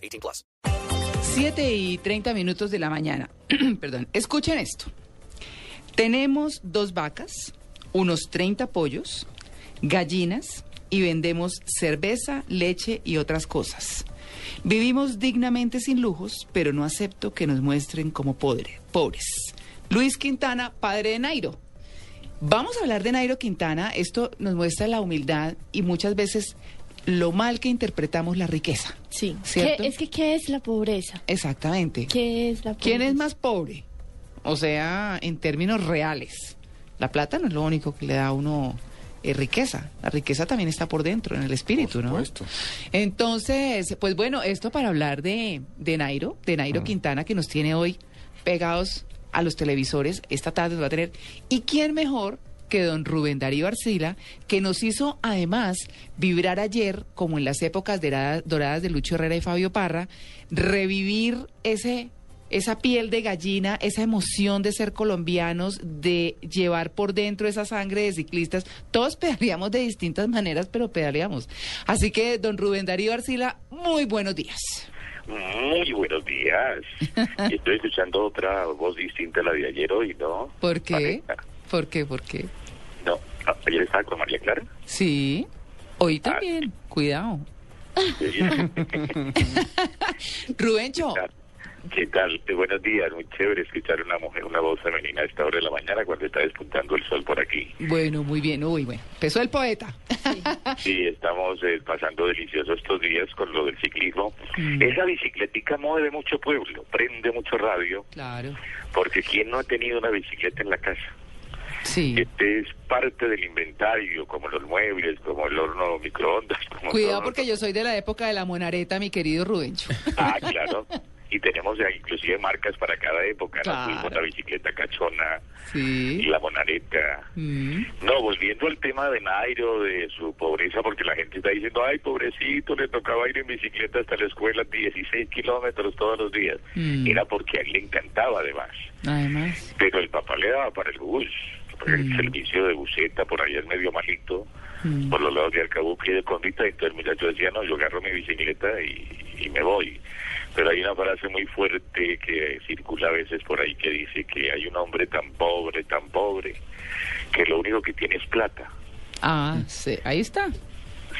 18 plus. 7 y 30 minutos de la mañana. Perdón. Escuchen esto. Tenemos dos vacas, unos 30 pollos, gallinas y vendemos cerveza, leche y otras cosas. Vivimos dignamente sin lujos, pero no acepto que nos muestren como podre- pobres. Luis Quintana, padre de Nairo. Vamos a hablar de Nairo Quintana. Esto nos muestra la humildad y muchas veces lo mal que interpretamos la riqueza. Sí. ¿Cierto? ¿Qué- es que, ¿qué es la pobreza? Exactamente. ¿Qué es la pobreza? ¿Quién es más pobre? O sea, en términos reales. La plata no es lo único que le da a uno eh, riqueza. La riqueza también está por dentro, en el espíritu, ¿no? Entonces, pues bueno, esto para hablar de, de Nairo, de Nairo Quintana, que nos tiene hoy pegados a los televisores. Esta tarde nos va a tener. ¿Y quién mejor? Que don Rubén Darío Arcila, que nos hizo además vibrar ayer, como en las épocas doradas de Lucho Herrera y Fabio Parra, revivir ese esa piel de gallina, esa emoción de ser colombianos, de llevar por dentro esa sangre de ciclistas. Todos pedaleamos de distintas maneras, pero pedaleamos. Así que, don Rubén Darío Arcila, muy buenos días. Muy buenos días. Estoy escuchando otra voz distinta a la de ayer hoy, ¿no? ¿Por qué? Vanessa. ¿Por qué? ¿Por qué? Ah, ayer estaba con María Clara. Sí, hoy también. Cuidado. Sí. Rubencho, ¿Qué tal? Eh, Buenos días, muy chévere escuchar una mujer, una voz femenina a esta hora de la mañana cuando está despuntando el sol por aquí. bueno, muy bien. Uy, bueno. Empezó el poeta. Sí, estamos eh, pasando deliciosos estos días con lo del ciclismo. Mm. Esa bicicletica mueve mucho pueblo, prende mucho radio, Claro. porque ¿quién no ha tenido una bicicleta en la casa? Sí. Este es parte del inventario, como los muebles, como el horno microondas. Como Cuidado porque yo soy de la época de la monareta, mi querido Rubencho. Ah, claro. Y tenemos ya inclusive marcas para cada época. Claro. ¿no? La bicicleta cachona y Sí. la monareta. Mm. No, volviendo al tema de Nairo, de su pobreza, porque la gente está diciendo, ay, pobrecito, le tocaba ir en bicicleta hasta la escuela 16 kilómetros todos los días. Mm. Era porque a él le encantaba además. Además. Pero el papá le daba para el bus. El Mm. servicio de buseta por ahí es medio malito. Mm. Por los lados de Arcabuque y de Condita. Y entonces el muchacho decía, no, yo agarro mi bicicleta y, y me voy. Pero hay una frase muy fuerte que circula a veces por ahí que dice que hay un hombre tan pobre, tan pobre, que lo único que tiene es plata. Ah, sí. Ahí está.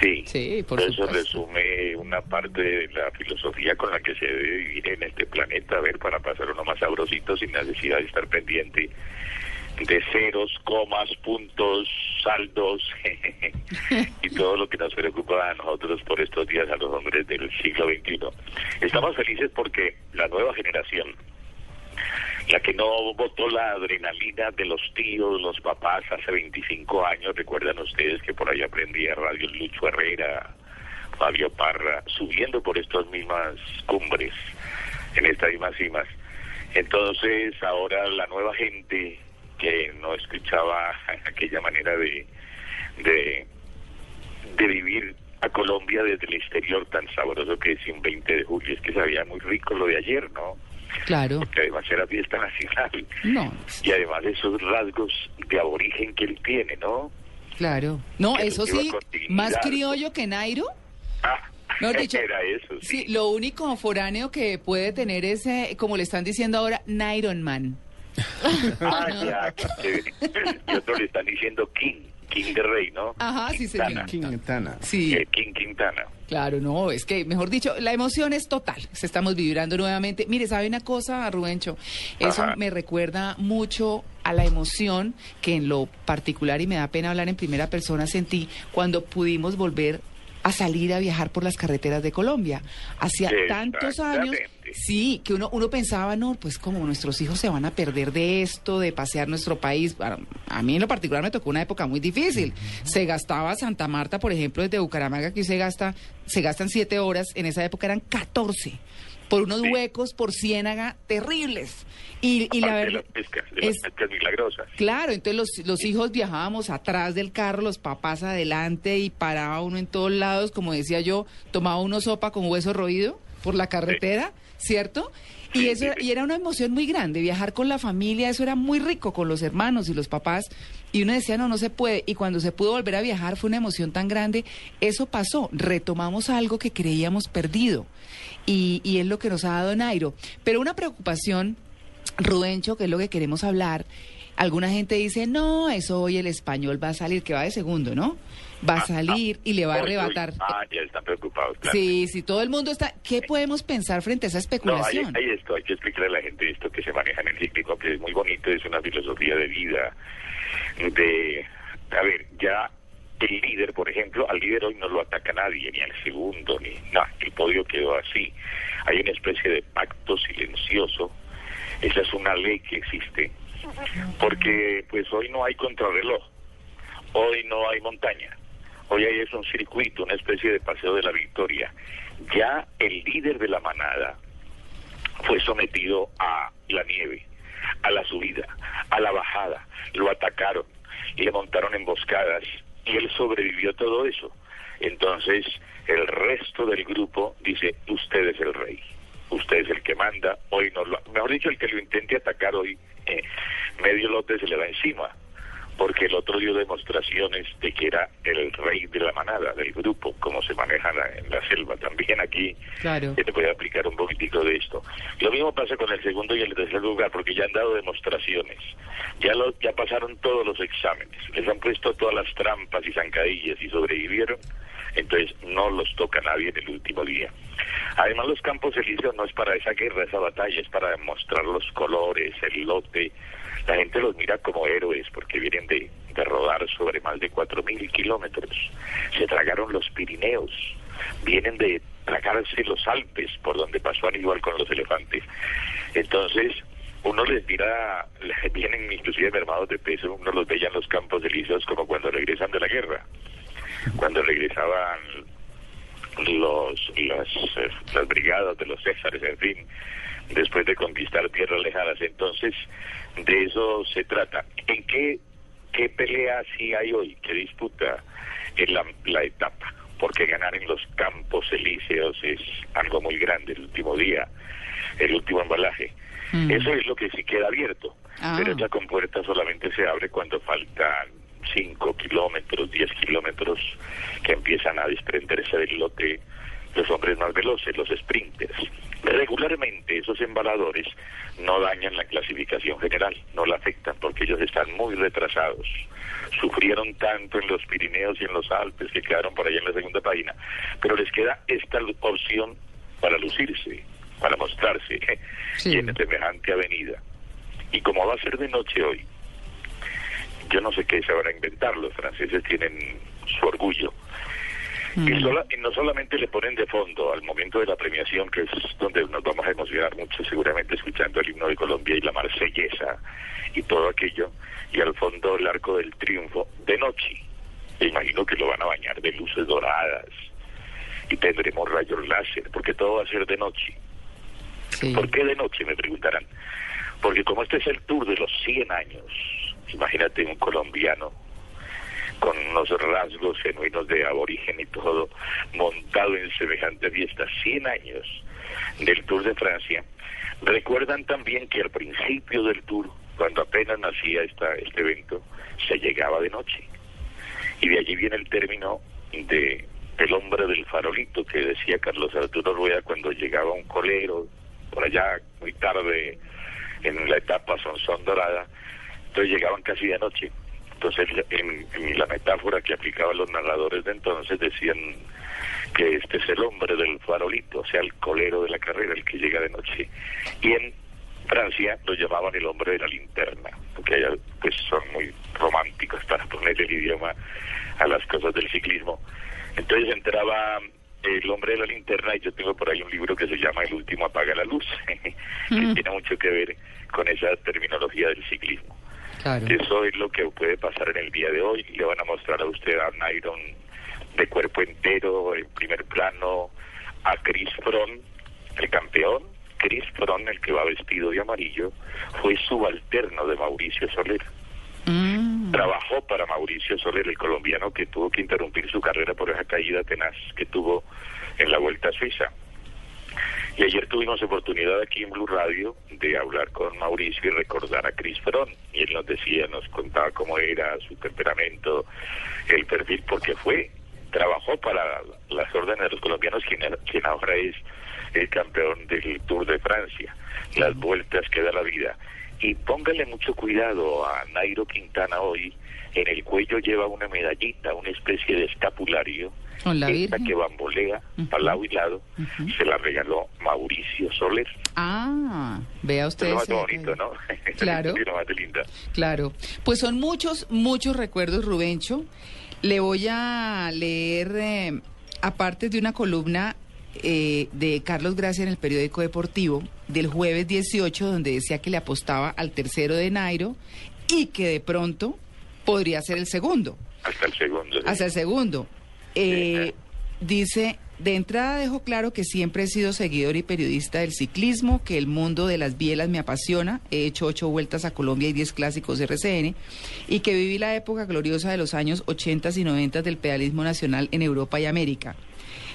Sí, Sí, por eso supuesto. resume una parte de la filosofía con la que se debe vivir en este planeta, a ver, para pasar uno más sabrosito sin necesidad de estar pendiente de ceros, comas, puntos, saldos y todo lo que nos preocupa a nosotros por estos días, a los hombres del siglo XXI. Estamos felices porque la nueva generación, la que no votó la adrenalina de los tíos, los papás hace 25 años, recuerdan ustedes que por ahí aprendía Radio Lucho Herrera, Fabio Parra, subiendo por estas mismas cumbres, en estas mismas cimas. Entonces ahora la nueva gente que no escuchaba aquella manera de, de, de vivir a Colombia desde el exterior tan sabroso que es un 20 de julio, es que sabía muy rico lo de ayer, ¿no? Claro. Porque además era fiesta nacional No, y además esos rasgos de aborigen que él tiene, ¿no? claro. No, Que eso sí, más criollo que Nairo. Ah, Mejor dicho, era eso, sí. Sí, lo único foráneo que puede tener es, eh, como le están diciendo ahora, Nairon Man. Ah, ya. Y otros le están diciendo King, King de Rey, ¿no? Ajá, sí, señor. Quintana. Sí, Eh, King Quintana. claro, no, es que, mejor dicho, la emoción es total. Se estamos vibrando nuevamente. Mire, ¿sabe una cosa, Rubencho? Eso Ajá. me recuerda mucho a la emoción que en lo particular, y me da pena hablar en primera persona, sentí cuando pudimos volver a salir a viajar por las carreteras de Colombia. Hacía tantos años. Sí, que uno, uno pensaba, no, pues como nuestros hijos se van a perder de esto, de pasear nuestro país. Bueno, a mí en lo particular me tocó una época muy difícil. Se gastaba Santa Marta, por ejemplo, desde Bucaramanga, que se gasta, se gastan siete horas, en esa época eran 14 por unos Sí. huecos por ciénaga terribles. Y, y la de verdad. las pescas, de las es- pescas milagrosas. Claro, entonces los, los hijos viajábamos atrás del carro, los papás adelante y paraba uno en todos lados, como decía yo, tomaba uno sopa con hueso roído por la carretera, ¿cierto? Y Sí, eso sí, era- y era una emoción muy grande, viajar con la familia, eso era muy rico con los hermanos y los papás. Y uno decía, no, no se puede. Y cuando se pudo volver a viajar fue una emoción tan grande. Eso pasó, retomamos algo que creíamos perdido. Y, y es lo que nos ha dado Nairo. Pero una preocupación Rubencho, que es lo que queremos hablar, alguna gente dice, no, eso hoy el español va a salir, que va de segundo, ¿no? Va a Ah, salir y le va a arrebatar. Ah, ya están preocupados, claro. Sí, sí, todo el mundo está... ¿Qué podemos pensar frente a esa No, hay, especulación? hay esto, hay que explicarle a la gente esto que se maneja en el cíclico, que es muy bonito, es una filosofía de vida, de, a ver, ya el líder, por ejemplo, al líder hoy no lo ataca nadie, ni al segundo, ni nada, el podio quedó así. Hay una especie de pacto silencioso, esa es una ley que existe, porque pues hoy no hay contrarreloj, hoy no hay montaña, hoy hay es un circuito, una especie de paseo de la victoria. Ya el líder de la manada fue sometido a la nieve, a la subida, a la bajada, lo atacaron, le montaron emboscadas y él sobrevivió todo eso. Entonces el resto del grupo dice, usted es el rey, usted es el que manda, hoy no lo... Mejor dicho, el que lo intente atacar hoy, eh, medio lote se le va encima, porque el otro dio demostraciones de que era el rey de la manada, del grupo, como se maneja la- en la selva. También aquí Claro. se te puede aplicar un poquitico de esto. Lo mismo pasa con el segundo y el tercer lugar, porque ya han dado demostraciones, ya lo, ya pasaron todos los exámenes, les han puesto todas las trampas y zancadillas y sobrevivieron, entonces no los toca nadie en el último día. Además los campos elíseos no es para esa guerra, esa batalla, es para demostrar los colores, el lote. La gente los mira como héroes porque vienen de, de rodar sobre más de cuatro mil kilómetros. Se tragaron los Pirineos, vienen de tragarse los Alpes por donde pasó Aníbal con los elefantes. Entonces, uno les mira, vienen inclusive mermados de peso, uno los veía en los campos elíseos como cuando regresan de la guerra, cuando regresaban los las, eh, las brigadas de los Césares, en fin, después de conquistar tierras lejanas. Entonces, de eso se trata. ¿En qué, qué pelea sí hay hoy? ¿Qué disputa en la, la etapa? Porque ganar en los campos elíseos es algo muy grande el último día, el último embalaje. Mm. Eso es lo que sí queda abierto. Ah. Pero esa compuerta solamente se abre cuando faltan 5 kilómetros, 10 kilómetros que empiezan a desprenderse del lote los hombres más veloces, los sprinters. Regularmente esos embaladores no dañan la clasificación general, no la afectan porque ellos están muy retrasados. Sufrieron tanto en los Pirineos y en los Alpes que quedaron por ahí en la segunda página, pero les queda esta opción para lucirse, para mostrarse Sí. en semejante avenida. Y como va a ser de noche hoy, yo no sé qué se van a inventar, los franceses tienen su orgullo. Mm. Y, sola- y no solamente le ponen de fondo al momento de la premiación, que es donde nos vamos a emocionar mucho, seguramente escuchando el himno de Colombia y la marsellesa y todo aquello, y al fondo el arco del triunfo de noche. Me imagino que lo van a bañar de luces doradas y tendremos rayos láser, porque todo va a ser de noche. Sí. ¿Por qué de noche? Me preguntarán. Porque como este es el tour de los 100 años, imagínate un colombiano con unos rasgos genuinos de aborigen y todo, montado en semejante fiesta, 100 años del Tour de Francia. Recuerdan también que al principio del Tour, cuando apenas nacía esta, este evento, se llegaba de noche. Y de allí viene el término de el hombre del farolito que decía Carlos Arturo Rueda cuando llegaba un colero por allá muy tarde en la etapa Sonsón Dorada, entonces llegaban casi de noche. Entonces en, en la metáfora que aplicaban los narradores de entonces decían que este es el hombre del farolito, o sea, el colero de la carrera, el que llega de noche. Y en Francia lo llamaban el hombre de la linterna, porque allá pues son muy románticos para poner el idioma a las cosas del ciclismo. Entonces entraba el hombre de la linterna y yo tengo por ahí un libro que se llama El último apaga la luz, que tiene mucho que ver con esa terminología del ciclismo. Claro. Eso es lo que puede pasar en el día de hoy. Le van a mostrar a usted a Nairon de cuerpo entero, en primer plano, a Chris Froome, el campeón. Chris Froome, el que va vestido de amarillo, fue subalterno de Mauricio Soler. Mm. Trabajó para Mauricio Soler, el colombiano que tuvo que interrumpir su carrera por esa caída tenaz que tuvo en la Vuelta a Suiza. Y ayer tuvimos oportunidad aquí en Blue Radio de hablar con Mauricio y recordar a Chris Froome. Y él nos decía, nos contaba cómo era su temperamento, el perfil, porque fue, trabajó para las órdenes de los colombianos, quien, quien ahora es el campeón del Tour de Francia, las vueltas que da la vida. Y póngale mucho cuidado a Nairo Quintana hoy. En el cuello lleva una medallita, una especie de escapulario. La Esta que bambolea para lado y lado, se la regaló Mauricio Soler. Ah, vea usted. es lo más bonito. ¿no? Claro. Es lo más linda. Claro. Pues son muchos, muchos recuerdos, Rubencho. Le voy a leer, eh, aparte de una columna eh, de Carlos Gracia en el periódico deportivo del jueves 18, donde decía que le apostaba al tercero de Nairo y que de pronto podría ser el segundo. Hasta el segundo. ¿sí? Hasta el segundo. Eh, dice, de entrada dejo claro que siempre he sido seguidor y periodista del ciclismo, que el mundo de las bielas me apasiona, he hecho ocho vueltas a Colombia y diez clásicos RCN, y que viví la época gloriosa de los años 80 y 90 del pedalismo nacional en Europa y América.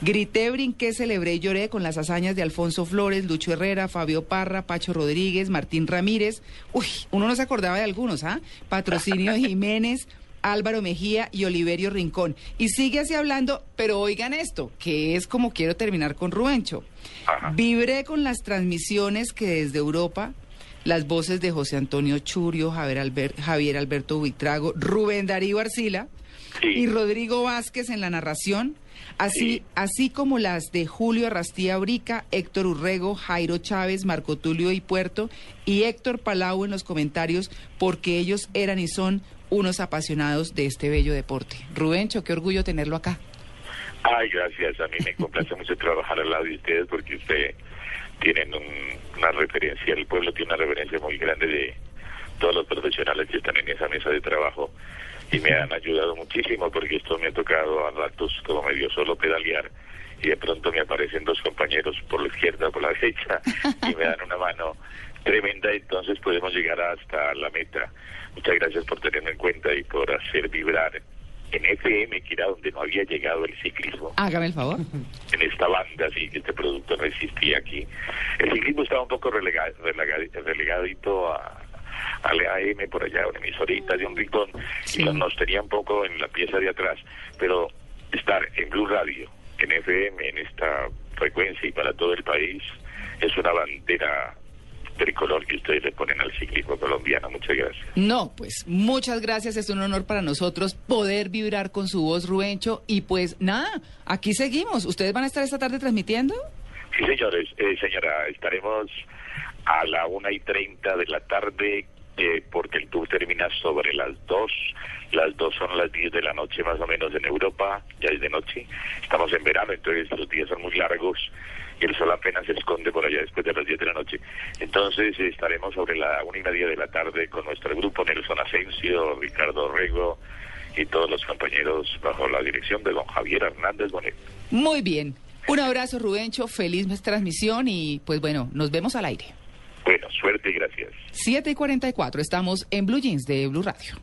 Grité, brinqué, celebré y lloré con las hazañas de Alfonso Flores, Lucho Herrera, Fabio Parra, Pacho Rodríguez, Martín Ramírez. Uy, uno no se acordaba de algunos, ¿ah? Patrocinio Jiménez, Álvaro Mejía y Oliverio Rincón. Y sigue así hablando, pero oigan esto, que es como quiero terminar con Rubencho. Ajá. Vibré con las transmisiones que desde Europa, las voces de José Antonio Churio, Javier, Albert- Javier Alberto Buitrago, Rubén Darío Arcila Sí. y Rodrigo Vázquez en la narración, así, Sí. así como las de Julio Arrastía Brica, Héctor Urrego, Jairo Chávez, Marco Tulio y Puerto y Héctor Palau en los comentarios, porque ellos eran y son unos apasionados de este bello deporte. Rubencho, qué orgullo tenerlo acá. Ay, gracias. A mí me complace mucho trabajar al lado de ustedes porque ustedes tienen un- una referencia, el pueblo tiene una referencia muy grande de todos los profesionales que están en esa mesa de trabajo y me han ayudado muchísimo porque esto me ha tocado a ratos como medio solo pedalear y de pronto me aparecen dos compañeros por la izquierda, por la derecha y me dan una mano tremenda, entonces podemos llegar hasta la meta. Muchas gracias por tenerme en cuenta y por hacer vibrar en FM, que era donde no había llegado el ciclismo Hágame el favor. en esta banda, sí, que este producto no existía aquí. El ciclismo estaba un poco relegado, relegado- relegadito a, al AM por allá, una emisorita de un rincón, Sí. y nos- nos tenía un poco en la pieza de atrás, pero estar en Blue Radio, en FM, en esta frecuencia y para todo el país, es una bandera tricolor que ustedes le ponen al ciclismo colombiano. Muchas gracias. No, pues muchas gracias, es un honor para nosotros poder vibrar con su voz, Rubencho. Y pues nada, aquí seguimos. ¿Ustedes van a estar esta tarde transmitiendo? Sí, señores, eh, señora, estaremos a la una y treinta de la tarde eh, porque el tour termina sobre las dos. Las dos son las diez de la noche más o menos en Europa, ya es de noche. Estamos en verano, entonces los días son muy largos y el sol apenas se esconde por allá después de las diez de la noche. Entonces estaremos sobre la una y media de la tarde con nuestro grupo Nelson Asensio, Ricardo Rego y todos los compañeros bajo la dirección de don Javier Hernández Bonet. Muy bien. Un abrazo, Rubencho. Feliz transmisión y pues bueno, nos vemos al aire. Bueno, suerte y gracias. 7 y 44, estamos en Blue Jeans de Blue Radio.